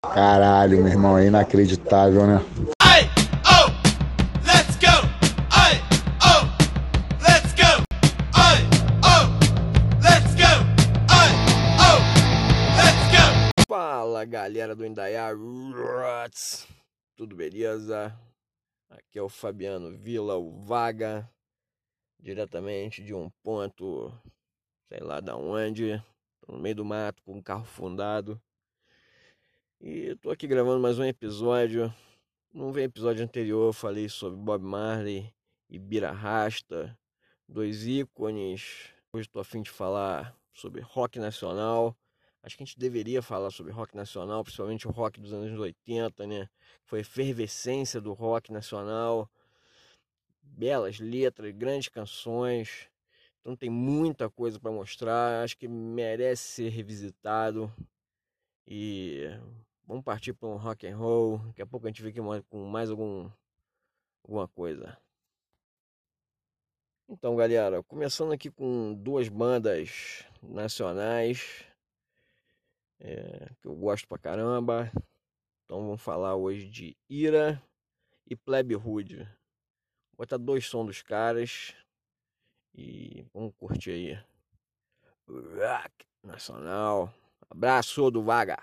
Caralho, meu irmão, é inacreditável, né? Ai, oh, let's go. Ai, oh, let's go. Ai, oh, let's go. Ai, oh, let's go. Fala galera do Indaiá Roots, tudo beleza? Aqui é o Fabiano Vila, o Vaga, diretamente de um ponto, sei lá da onde, no meio do mato com um carro fundado. E tô aqui gravando mais um episódio. Veio episódio anterior, eu falei sobre Bob Marley e Bira Rasta, dois ícones. Hoje tô a fim de falar sobre rock nacional. Acho que a gente deveria falar sobre rock nacional, principalmente o rock dos anos 80, né? Foi a efervescência do rock nacional. Belas letras, grandes canções. Então tem muita coisa para mostrar. Acho que merece ser revisitado. E vamos partir para um rock and roll. Daqui a pouco a gente aqui com mais algum alguma coisa. Então, galera, começando aqui com duas bandas nacionais é, que eu gosto pra caramba. Então vamos falar hoje de Ira e Plebe Hood. Vou botar dois sons dos caras e vamos curtir aí. Rock Nacional. Abraço do Vaga.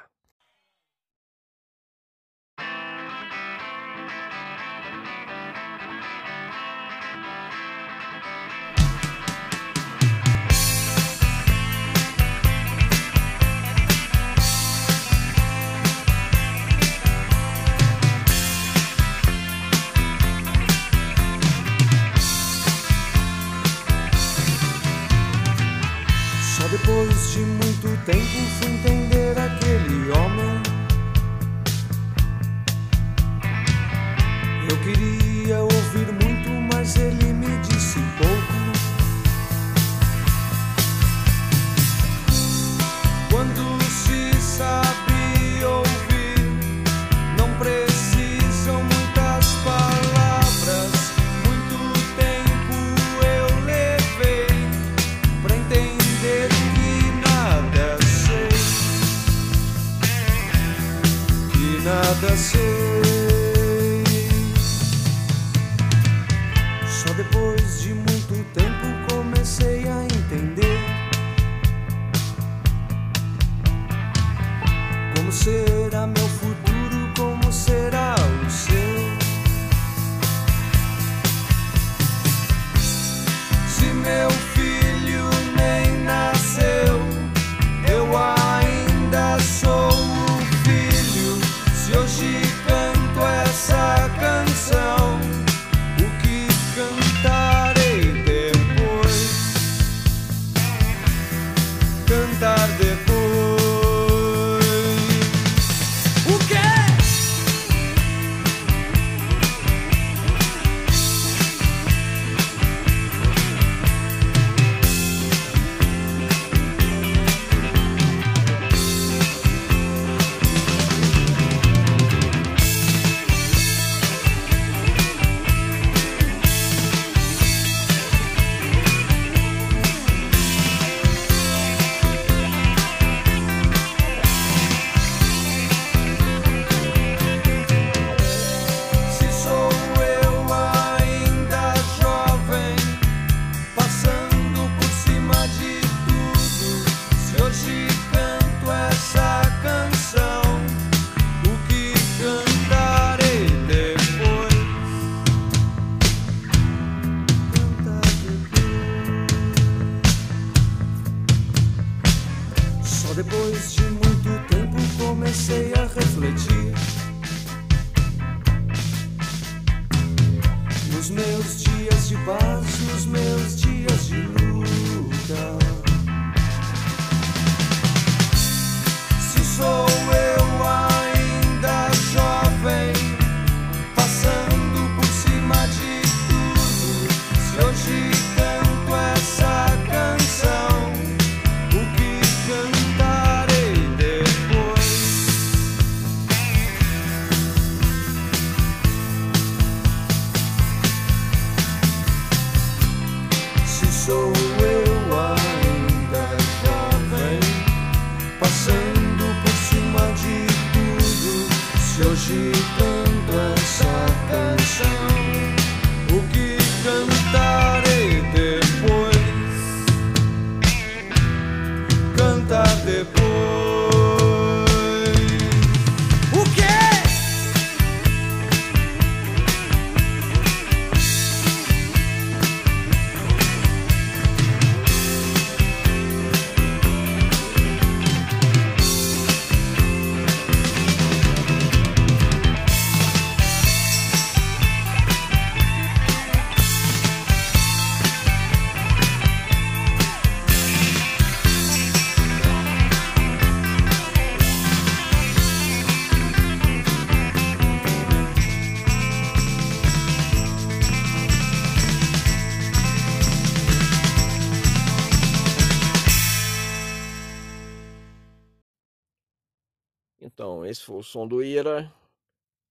Esse foi o som do Ira.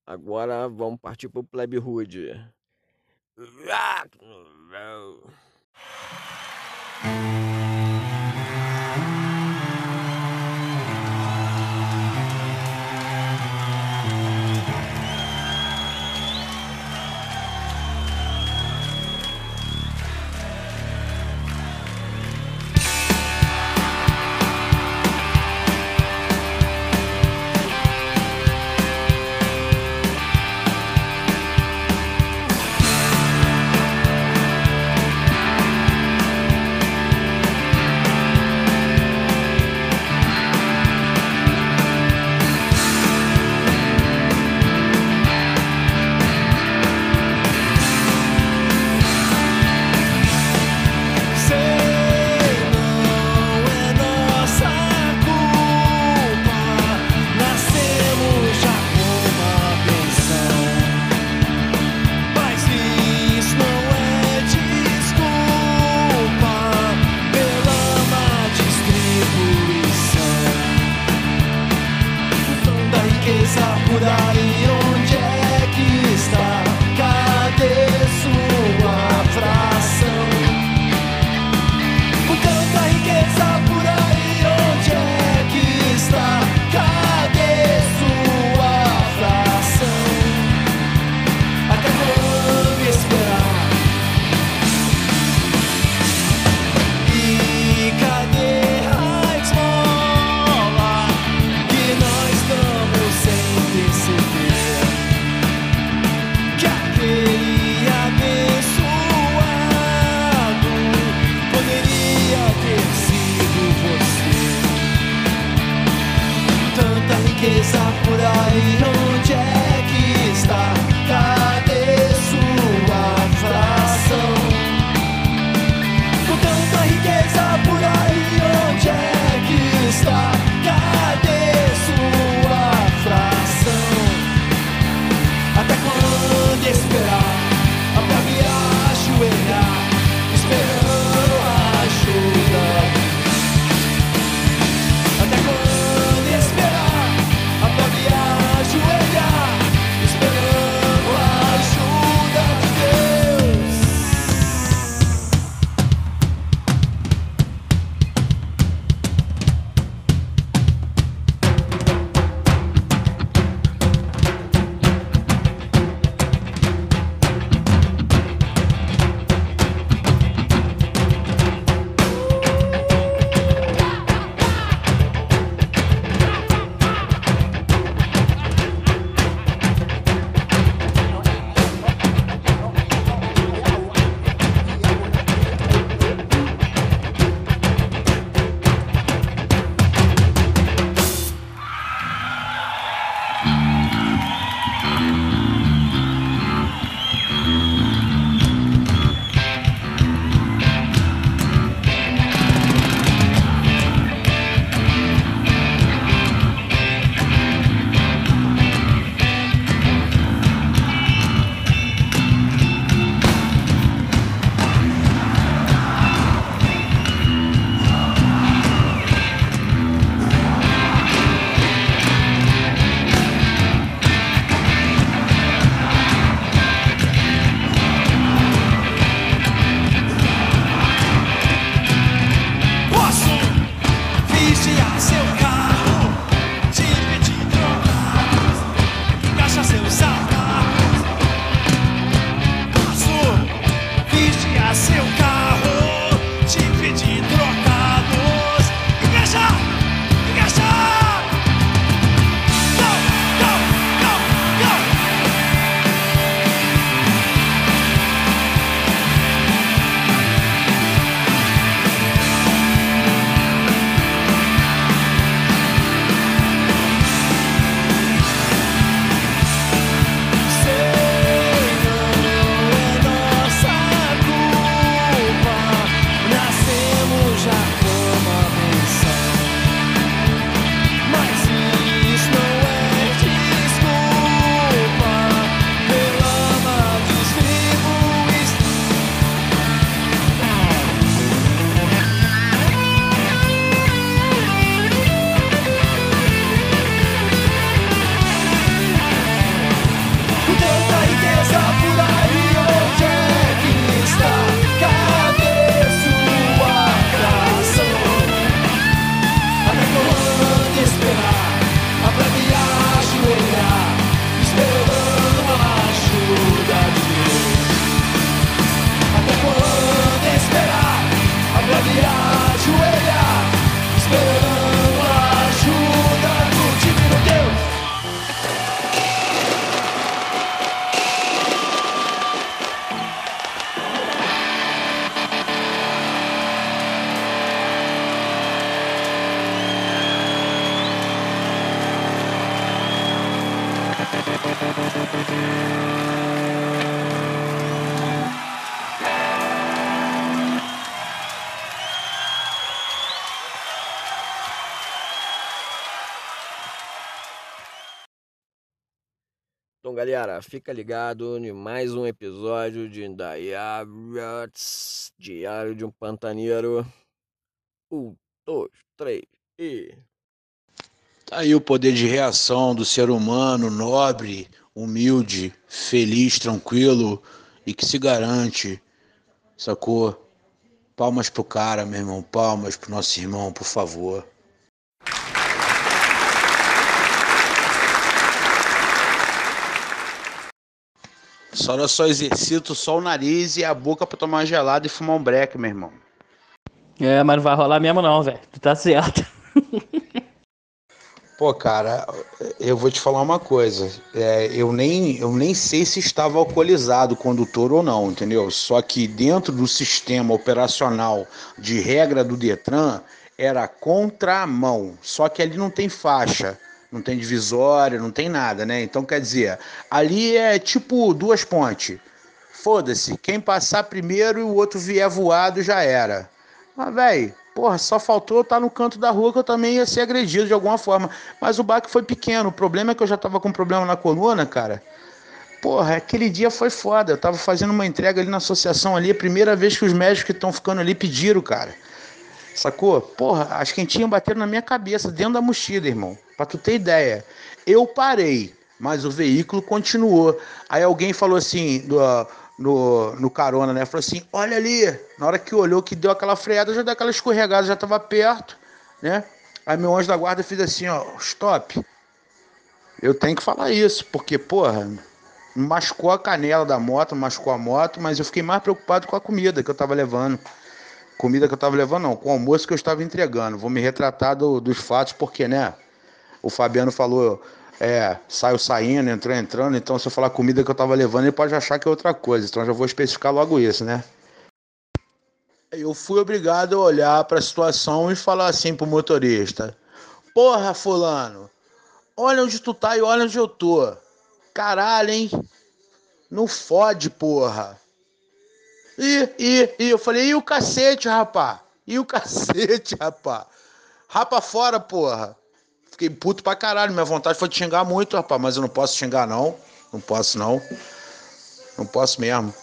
Agora vamos partir pro Pleb Hood. Rock and roll. Galera, fica ligado em mais um episódio de Diário de um Pantaneiro. Um, dois, três e. Tá aí o poder de reação do ser humano nobre, humilde, feliz, tranquilo e que se garante, sacou? Palmas pro cara, meu irmão, palmas pro nosso irmão, por favor. Só eu só exercito só o nariz e a boca pra tomar uma gelada e fumar um break, meu irmão. É, mas não vai rolar mesmo não, velho. Tu tá certo. Pô, cara, eu vou te falar uma coisa. É, eu, nem, eu nem sei se estava alcoolizado o condutor ou não, entendeu? Só que dentro do sistema operacional de regra do Detran era contramão. Só que ali não tem faixa, não tem divisória, não tem nada, né? Então quer dizer, ali é tipo duas pontes. Foda-se, quem passar primeiro e o outro vier voado já era. Mas, velho, porra, só faltou eu estar no canto da rua que eu também ia ser agredido de alguma forma. Mas o baque foi pequeno. O problema é que eu já tava com problema na coluna, cara. Porra, aquele dia foi foda. Eu tava fazendo uma entrega ali na associação ali. A primeira vez que os médicos que estão ficando ali pediram, cara. Sacou? Porra, as quentinhas bateram na minha cabeça, dentro da mochila, irmão. Pra tu ter ideia. Eu parei, mas o veículo continuou. Aí alguém falou assim, do, no, no carona, né? Falou assim: olha ali. Na hora que olhou, que deu aquela freada, já deu aquela escorregada, já tava perto, né? Aí meu anjo da guarda fez assim: ó, stop. Eu tenho que falar isso, porque, porra, machucou a canela da moto, machucou a moto, mas eu fiquei mais preocupado com a comida que eu tava levando. Comida que eu tava levando, não, com o almoço que eu estava entregando. Vou me retratar do, dos fatos, porque, né? O Fabiano falou é, saiu saindo, entrou entrando, então se eu falar comida que eu tava levando, ele pode achar que é outra coisa. Então já vou especificar logo isso, né? Eu fui obrigado a olhar para a situação e falar assim pro motorista: Porra, fulano, olha onde tu tá e olha onde eu tô. Caralho, hein? Não fode, porra. E, e, e eu falei: E o cacete, rapá? E o cacete, rapá? Rapa fora, porra. Fiquei puto pra caralho. Minha vontade foi de xingar muito, rapaz. Mas eu não posso xingar, não. Não posso, não. Não posso mesmo.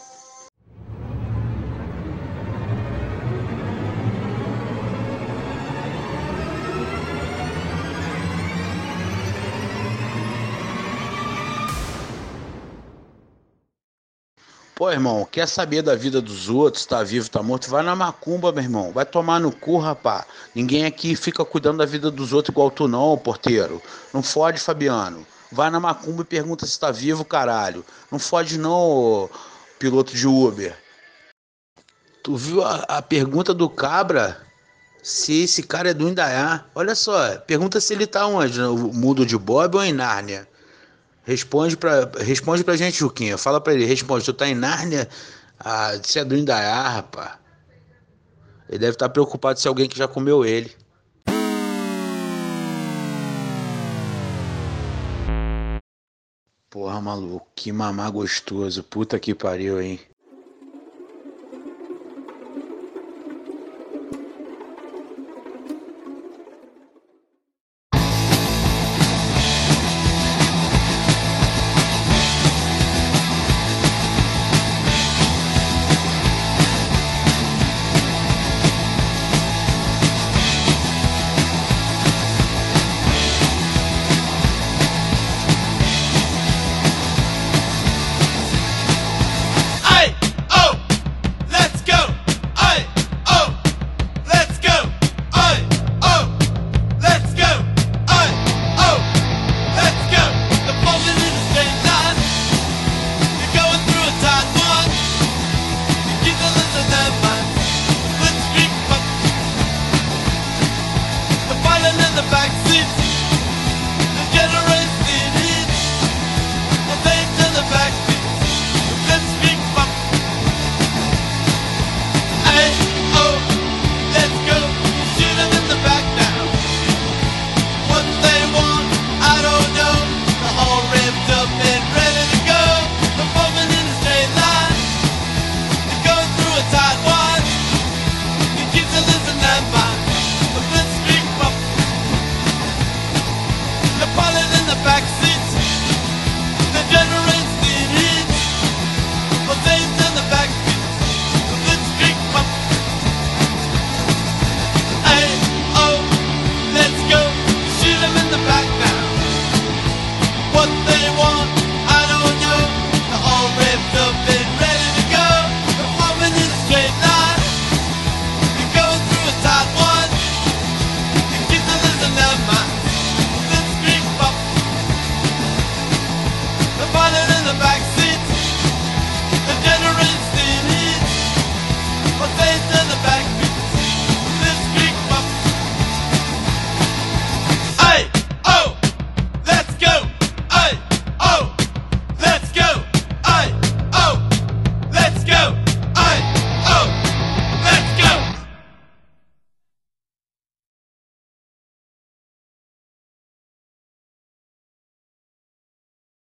Pô, irmão, quer saber da vida dos outros, tá vivo, tá morto? Vai na macumba, meu irmão. Vai tomar no cu, rapá. Ninguém aqui fica cuidando da vida dos outros igual tu, não, porteiro. Não fode, Fabiano. Vai na macumba e pergunta se tá vivo, caralho. Não fode, não, piloto de Uber. Tu viu a, a pergunta do Cabra? Se esse cara é do Indaiá. Olha só, pergunta se ele tá onde? No mundo de Bob ou em Nárnia? Responde pra, responde pra gente, Juquinha. Fala pra ele, responde. Tu tá em Nárnia? Ah, você é do Indaiá, rapá. Ele deve estar preocupado se alguém que já comeu ele. Porra, maluco, que mamar gostoso. Puta que pariu, hein?